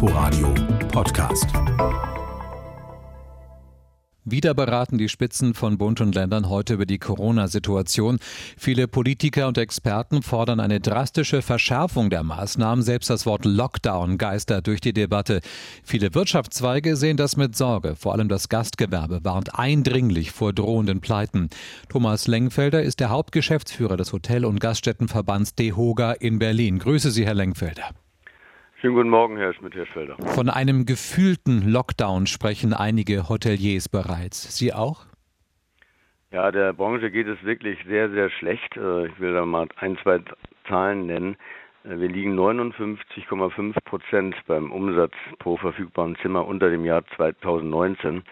Inforadio Podcast. Wieder beraten die Spitzen von Bund und Ländern heute über die Corona-Situation. Viele Politiker und Experten fordern eine drastische Verschärfung der Maßnahmen. Selbst das Wort Lockdown geistert durch die Debatte. Viele Wirtschaftszweige sehen das mit Sorge. Vor allem das Gastgewerbe warnt eindringlich vor drohenden Pleiten. Thomas Lengfelder ist der Hauptgeschäftsführer des Hotel- und Gaststättenverbands DEHOGA in Berlin. Grüße Sie, Herr Lengfelder. Schönen guten Morgen, Herr Schmidt-Hirschfelder. Von einem gefühlten Lockdown sprechen einige Hoteliers bereits. Sie auch? Ja, der Branche geht es wirklich sehr, sehr schlecht. Äh, ich will da mal ein, zwei Zahlen nennen. Äh, wir liegen 59,5 Prozent beim Umsatz pro verfügbaren Zimmer unter dem Jahr 2019. Äh,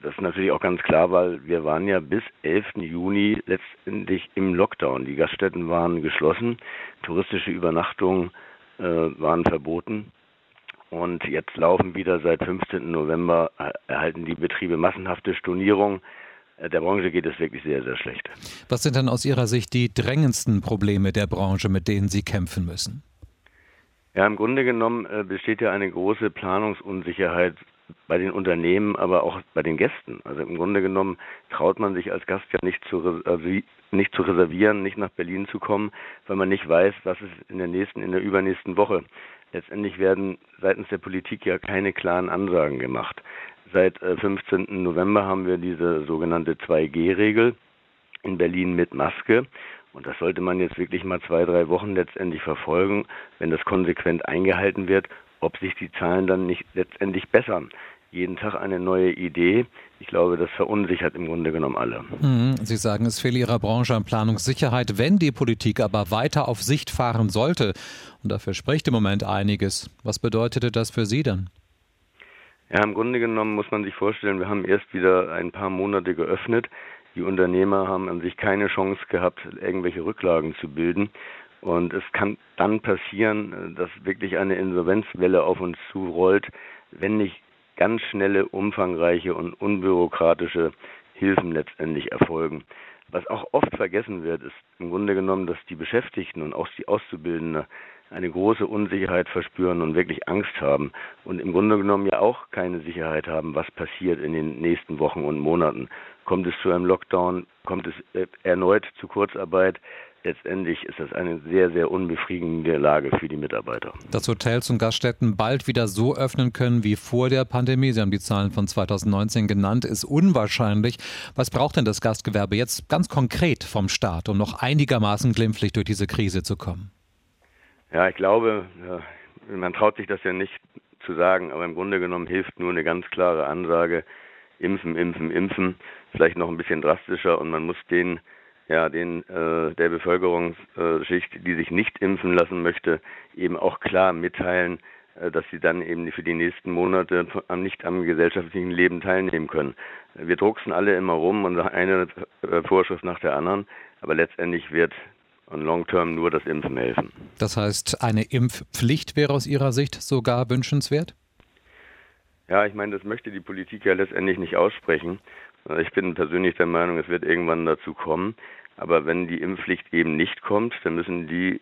das ist natürlich auch ganz klar, weil wir waren ja bis 11. Juni letztendlich im Lockdown. Die Gaststätten waren geschlossen, touristische Übernachtungen äh, waren verboten. Und jetzt laufen wieder seit 15. November, äh, erhalten die Betriebe massenhafte Stornierungen. Äh, der Branche geht es wirklich sehr, sehr schlecht. Was sind dann aus Ihrer Sicht die drängendsten Probleme der Branche, mit denen Sie kämpfen müssen? Ja, im Grunde genommen besteht ja eine große Planungsunsicherheit bei den Unternehmen, aber auch bei den Gästen. Also im Grunde genommen traut man sich als Gast ja nicht zu, nicht zu reservieren, nicht nach Berlin zu kommen, weil man nicht weiß, was ist in der nächsten, in der übernächsten Woche. Letztendlich werden seitens der Politik ja keine klaren Ansagen gemacht. Seit 15. Äh, November haben wir diese sogenannte 2G-Regel in Berlin mit Maske. Und das sollte man jetzt wirklich mal zwei, drei Wochen letztendlich verfolgen, wenn das konsequent eingehalten wird, ob sich die Zahlen dann nicht letztendlich bessern jeden Tag eine neue Idee. Ich glaube, das verunsichert im Grunde genommen alle. Mhm. Sie sagen, es fehle Ihrer Branche an Planungssicherheit. Wenn die Politik aber weiter auf Sicht fahren sollte, und dafür spricht im Moment einiges, was bedeutete das für Sie dann? Ja, im Grunde genommen muss man sich vorstellen, wir haben erst wieder ein paar Monate geöffnet. Die Unternehmer haben an sich keine Chance gehabt, irgendwelche Rücklagen zu bilden. Und es kann dann passieren, dass wirklich eine Insolvenzwelle auf uns zurollt, wenn nicht ganz schnelle, umfangreiche und unbürokratische Hilfen letztendlich erfolgen. Was auch oft vergessen wird, ist im Grunde genommen, dass die Beschäftigten und auch die Auszubildenden eine große Unsicherheit verspüren und wirklich Angst haben und im Grunde genommen ja auch keine Sicherheit haben, was passiert in den nächsten Wochen und Monaten. Kommt es zu einem Lockdown? Kommt es erneut zu Kurzarbeit? Letztendlich ist das eine sehr, sehr unbefriedigende Lage für die Mitarbeiter. Dass Hotels und Gaststätten bald wieder so öffnen können wie vor der Pandemie, Sie haben die Zahlen von 2019 genannt, ist unwahrscheinlich. Was braucht denn das Gastgewerbe jetzt ganz konkret vom Staat, um noch einigermaßen glimpflich durch diese Krise zu kommen? Ja, ich glaube, man traut sich das ja nicht zu sagen, aber im Grunde genommen hilft nur eine ganz klare Ansage, impfen, impfen, impfen, vielleicht noch ein bisschen drastischer und man muss den ja, den äh, der Bevölkerungsschicht, die sich nicht impfen lassen möchte, eben auch klar mitteilen, äh, dass sie dann eben für die nächsten Monate am, nicht am gesellschaftlichen Leben teilnehmen können. Wir drucksen alle immer rum und eine äh, Vorschrift nach der anderen, aber letztendlich wird on long term nur das Impfen helfen. Das heißt, eine Impfpflicht wäre aus Ihrer Sicht sogar wünschenswert? Ja, ich meine, das möchte die Politik ja letztendlich nicht aussprechen. Ich bin persönlich der Meinung, es wird irgendwann dazu kommen. Aber wenn die Impfpflicht eben nicht kommt, dann müssen die,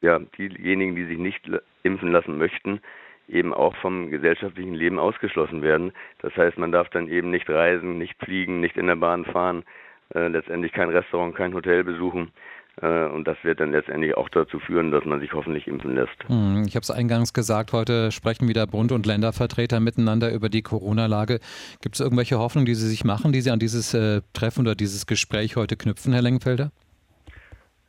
ja, diejenigen, die sich nicht impfen lassen möchten, eben auch vom gesellschaftlichen Leben ausgeschlossen werden. Das heißt, man darf dann eben nicht reisen, nicht fliegen, nicht in der Bahn fahren, äh, letztendlich kein Restaurant, kein Hotel besuchen. Äh, und das wird dann letztendlich auch dazu führen, dass man sich hoffentlich impfen lässt. Hm, ich habe es eingangs gesagt, heute sprechen wieder Bund- und Ländervertreter miteinander über die Corona-Lage. Gibt es irgendwelche Hoffnungen, die Sie sich machen, die Sie an dieses äh, Treffen oder dieses Gespräch heute knüpfen, Herr Lengenfelder?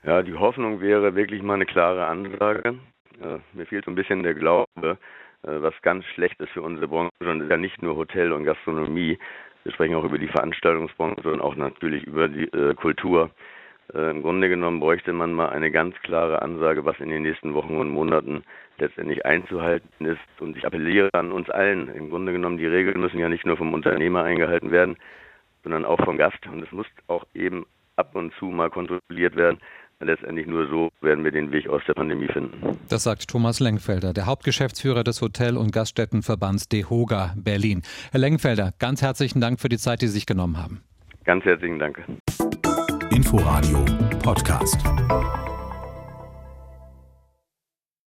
Ja, die Hoffnung wäre wirklich mal eine klare Ansage. Äh, mir fehlt so ein bisschen der Glaube, äh, was ganz schlecht ist für unsere Branche. Und ist ja nicht nur Hotel und Gastronomie. Wir sprechen auch über die Veranstaltungsbranche und auch natürlich über die Kultur. Äh, Im Grunde genommen bräuchte man mal eine ganz klare Ansage, was in den nächsten Wochen und Monaten letztendlich einzuhalten ist. Und ich appelliere an uns allen. Im Grunde genommen, die Regeln müssen ja nicht nur vom Unternehmer eingehalten werden, sondern auch vom Gast. Und es muss auch eben ab und zu mal kontrolliert werden. Letztendlich nur so werden wir den Weg aus der Pandemie finden. Das sagt Thomas Lengfelder, der Hauptgeschäftsführer des Hotel- und Gaststättenverbands DEHOGA Berlin. Herr Lengfelder, ganz herzlichen Dank für die Zeit, die Sie sich genommen haben. Ganz herzlichen Dank. Inforadio Podcast.